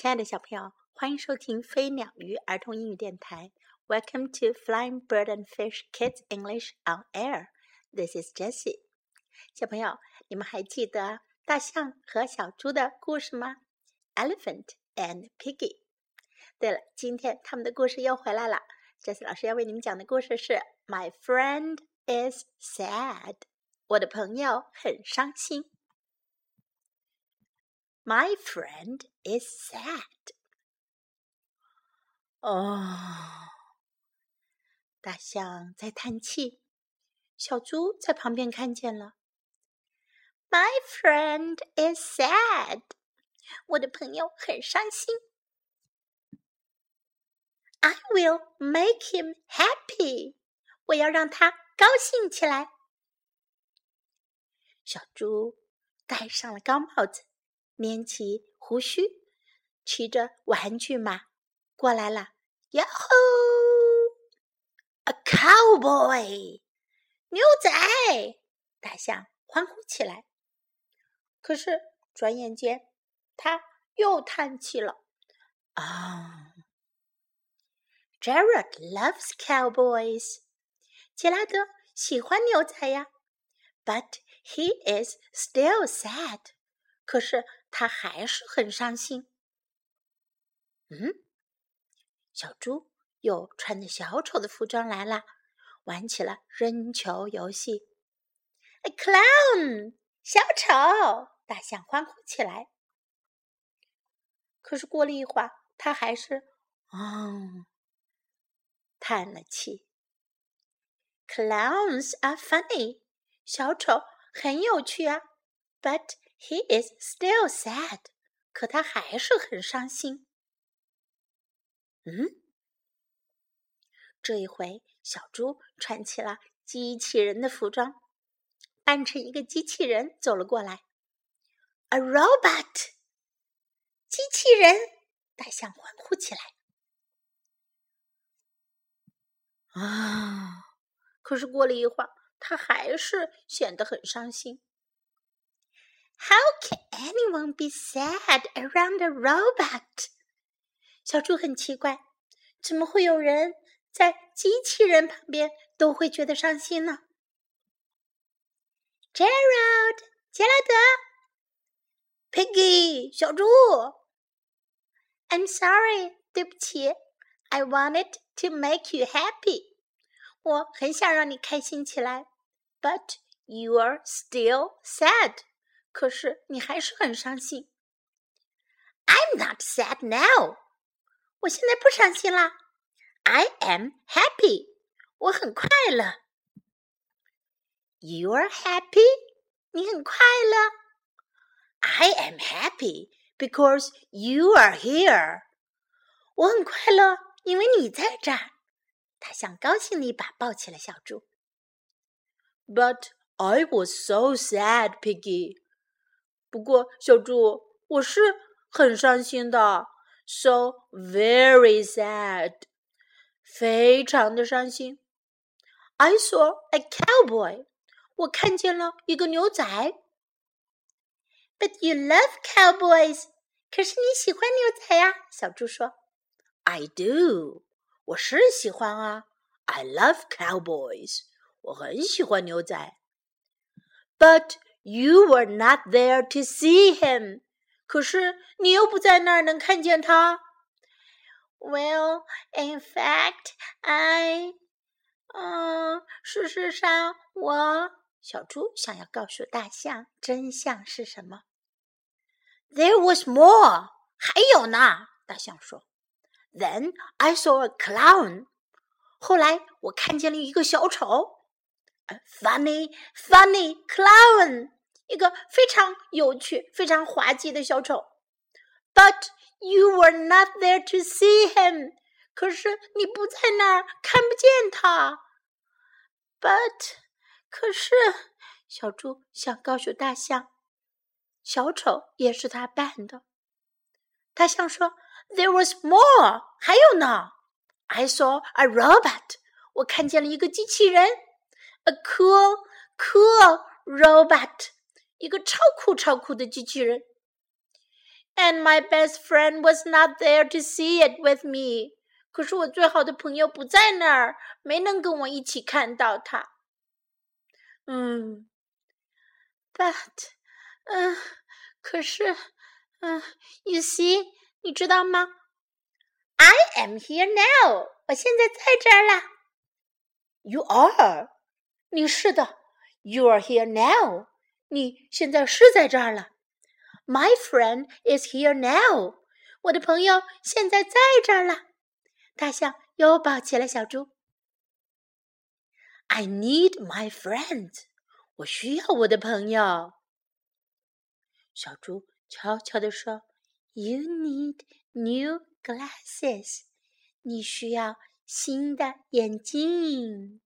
亲爱的小朋友，欢迎收听飞鸟鱼儿童英语电台。Welcome to Flying Bird and Fish Kids English on Air. This is Jessie. 小朋友，你们还记得大象和小猪的故事吗？Elephant and Piggy. 对了，今天他们的故事又回来了。Jessie 老师要为你们讲的故事是 My friend is sad. 我的朋友很伤心。My friend is sad. 哦，大象在叹气，小猪在旁边看见了。My friend is sad. 我的朋友很伤心。I will make him happy. 我要让他高兴起来。小猪戴上了高帽子。捻起胡须，骑着玩具马过来了。哟吼！A cowboy，牛仔！大象欢呼起来。可是转眼间，他又叹气了。啊！Jared loves cowboys。杰拉德喜欢牛仔呀。But he is still sad。可是。他还是很伤心。嗯，小猪又穿着小丑的服装来了，玩起了扔球游戏。A clown，小丑！大象欢呼起来。可是过了一会儿，他还是嗯叹了气。Clowns are funny，小丑很有趣啊，but。He is still sad，可他还是很伤心。嗯，这一回小猪穿起了机器人的服装，扮成一个机器人走了过来。A robot，机器人！大象欢呼起来。啊！可是过了一会儿，他还是显得很伤心。How can anyone be sad around a robot？小猪很奇怪，怎么会有人在机器人旁边都会觉得伤心呢？Gerald，杰拉德，Piggy，小猪。I'm sorry，对不起。I wanted to make you happy，我很想让你开心起来，But you are still sad。 可是你还是很伤心。I'm not sad now，我现在不伤心啦。I am happy，我很快乐。You are happy，你很快乐。I am happy because you are here，我很快乐，因为你在这儿。他想高兴的一把抱起了小猪。But I was so sad, Piggy. 不过，小猪，我是很伤心的，so very sad，非常的伤心。I saw a cowboy，我看见了一个牛仔。But you love cowboys，可是你喜欢牛仔呀？小猪说。I do，我是喜欢啊。I love cowboys，我很喜欢牛仔。But You were not there to see him，可是你又不在那儿能看见他。Well, in fact, I，嗯，事实上我小猪想要告诉大象真相是什么。There was more，还有呢。大象说。Then I saw a clown，后来我看见了一个小丑。A funny, funny clown。 一个非常有趣、非常滑稽的小丑。But you were not there to see him。可是你不在那儿，看不见他。But，可是小猪想告诉大象，小丑也是他扮的。大象说：“There was more，还有呢。I saw a robot，我看见了一个机器人，a cool, cool robot。” 一个超酷超酷的机器人。 and my best friend was not there to see it with me. 可是我最好的朋友不在那儿，没能跟我一起看到它。嗯，but，嗯，可是，嗯，you see，你知道吗？I am here now，我现在在这儿了。You are，你是的。You are here now， 你现在是在这儿了。My friend is here now，我的朋友现在在这儿了。大象又抱起了小猪。I need my friend，我需要我的朋友。小猪悄悄地说：“You need new glasses，你需要新的眼镜。”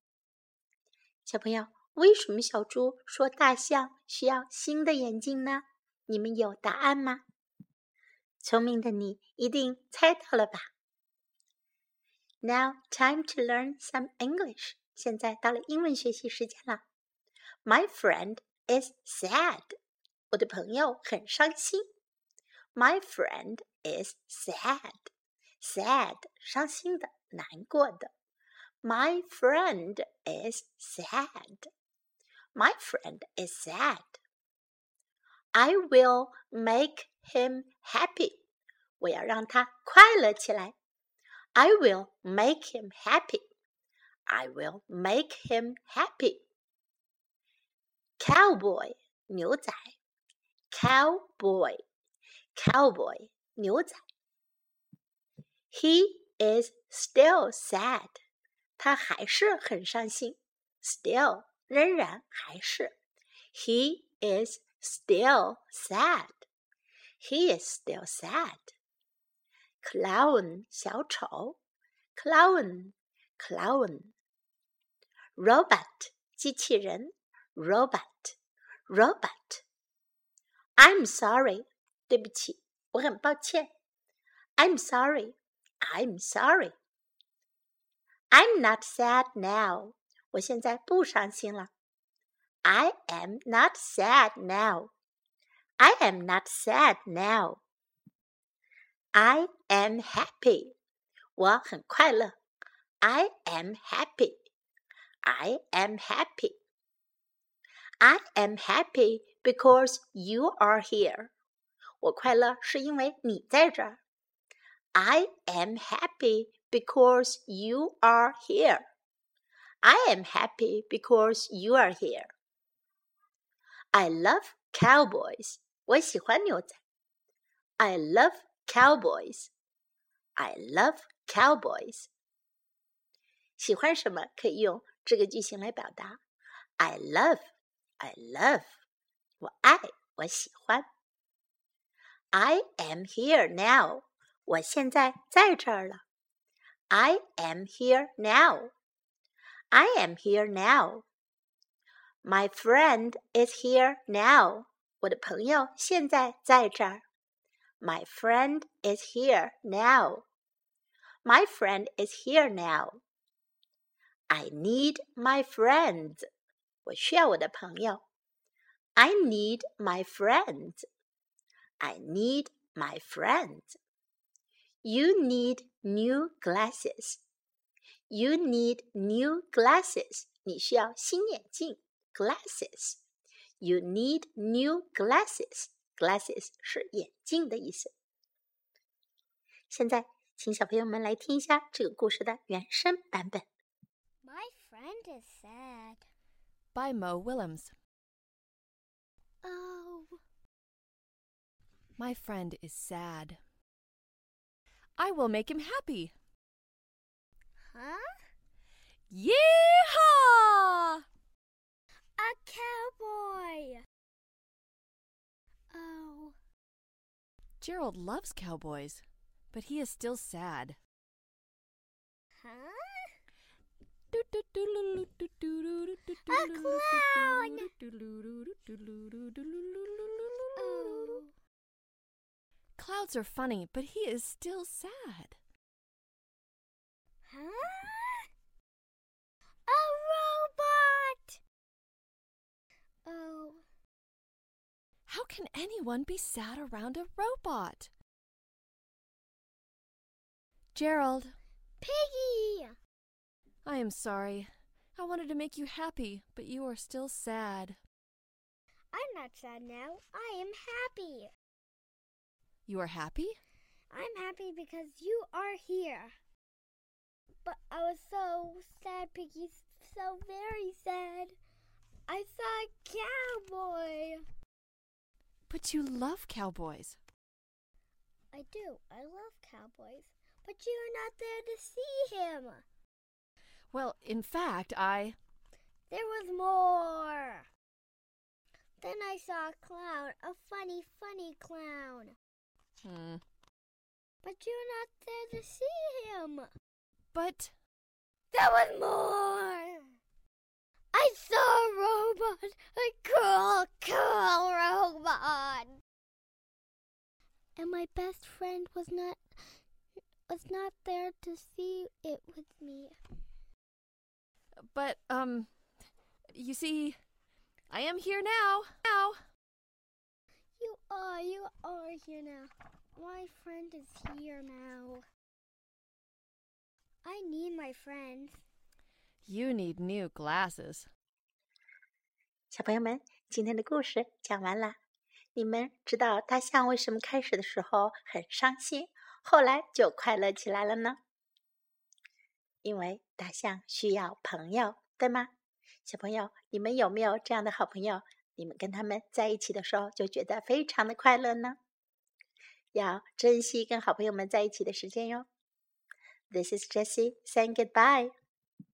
小朋友。为什么小猪说大象需要新的眼镜呢？你们有答案吗？聪明的你一定猜到了吧？Now time to learn some English。现在到了英文学习时间了。My friend is sad。我的朋友很伤心。My friend is sad。sad 伤心的、难过的。My friend is sad。My friend is sad. I will make him happy. 我要让他快乐起来。I will make him happy. I will make him happy. Cowboy 牛仔，cowboy cowboy 牛仔。He is still sad. 他还是很伤心。Still 仍然还是，He is still sad. He is still sad. Clown 小丑，clown clown. Robot 机器人，robot robot. I'm sorry 对不起，我很抱歉。I'm sorry I'm sorry. I'm not sad now. 我现在不伤心了。I am not sad now. I am not sad now. I am happy. 我很快乐。I am happy. I am happy. I am happy because you are here. 我快乐是因为你在这儿。I am happy because you are here. I am happy because you are here. I love cowboys. 我喜欢牛仔。I love cowboys. I love cowboys. 喜欢什么可以用这个句型来表达？I love, I love. 我爱，我喜欢。I am here now. 我现在在这儿了。I am here now. I am here now. My friend is here now. 我的朋友现在在这儿。My friend is here now. My friend is here now. I need my friends. 我需要我的朋友。I need my friends. I need my friends. You need new glasses. You need new glasses. 你需要新眼镜，glasses. You need new glasses. Glasses 是眼镜的意思。现在，请小朋友们来听一下这个故事的原声版本。My friend is sad. By Mo Willems. Oh. My friend is sad. I will make him happy. Huh? Yeehaw! A cowboy. Oh. Gerald loves cowboys, but he is still sad. Huh? A clown! Oh. Clouds are funny, but he is still sad. Huh? A robot! Oh. How can anyone be sad around a robot? Gerald, Piggy! I am sorry. I wanted to make you happy, but you are still sad. I'm not sad now. I am happy. You are happy? I'm happy because you are here. But I was so sad, Piggy. So very sad. I saw a cowboy. But you love cowboys. I do. I love cowboys. But you're not there to see him. Well, in fact, I. There was more. Then I saw a clown, a funny, funny clown. Hmm. But you're not there to see him. But. There was more. I saw a robot, a cool, cool robot. And my best friend was not was not there to see it with me. But, um. You see, I am here now. Now. You are, you are here now. My friend is here now. I need my friends. You need new glasses. 小朋友们，今天的故事讲完了。你们知道大象为什么开始的时候很伤心，后来就快乐起来了呢？因为大象需要朋友，对吗？小朋友，你们有没有这样的好朋友？你们跟他们在一起的时候就觉得非常的快乐呢？要珍惜跟好朋友们在一起的时间哟。This is Jessie saying goodbye.